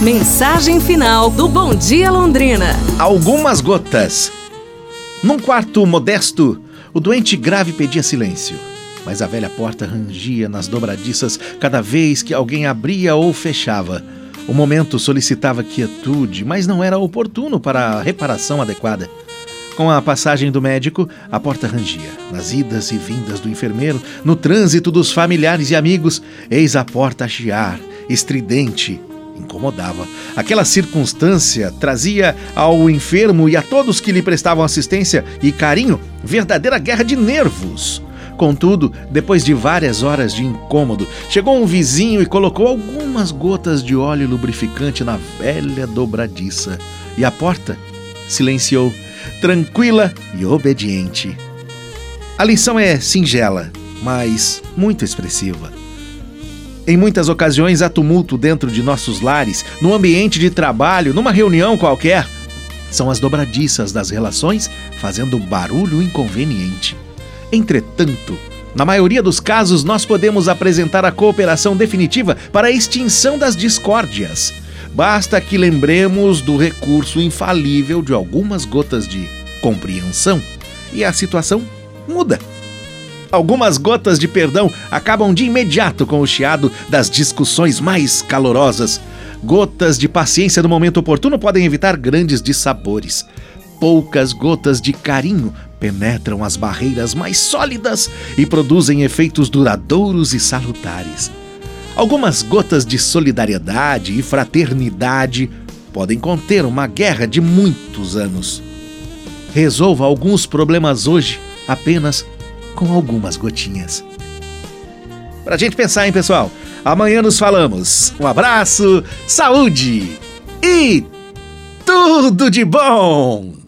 Mensagem final do Bom Dia Londrina. Algumas gotas. Num quarto modesto, o doente grave pedia silêncio, mas a velha porta rangia nas dobradiças cada vez que alguém abria ou fechava. O momento solicitava quietude, mas não era oportuno para a reparação adequada. Com a passagem do médico, a porta rangia. Nas idas e vindas do enfermeiro, no trânsito dos familiares e amigos, eis a porta a chiar, estridente, incomodava. Aquela circunstância trazia ao enfermo e a todos que lhe prestavam assistência e carinho verdadeira guerra de nervos. Contudo, depois de várias horas de incômodo, chegou um vizinho e colocou algumas gotas de óleo lubrificante na velha dobradiça. E a porta silenciou, tranquila e obediente. A lição é singela, mas muito expressiva. Em muitas ocasiões há tumulto dentro de nossos lares, no ambiente de trabalho, numa reunião qualquer. São as dobradiças das relações fazendo barulho inconveniente. Entretanto, na maioria dos casos, nós podemos apresentar a cooperação definitiva para a extinção das discórdias. Basta que lembremos do recurso infalível de algumas gotas de compreensão e a situação muda. Algumas gotas de perdão acabam de imediato com o chiado das discussões mais calorosas. Gotas de paciência no momento oportuno podem evitar grandes dissabores. Poucas gotas de carinho penetram as barreiras mais sólidas e produzem efeitos duradouros e salutares. Algumas gotas de solidariedade e fraternidade podem conter uma guerra de muitos anos. Resolva alguns problemas hoje apenas com algumas gotinhas. Pra gente pensar, hein, pessoal? Amanhã nos falamos. Um abraço, saúde e tudo de bom!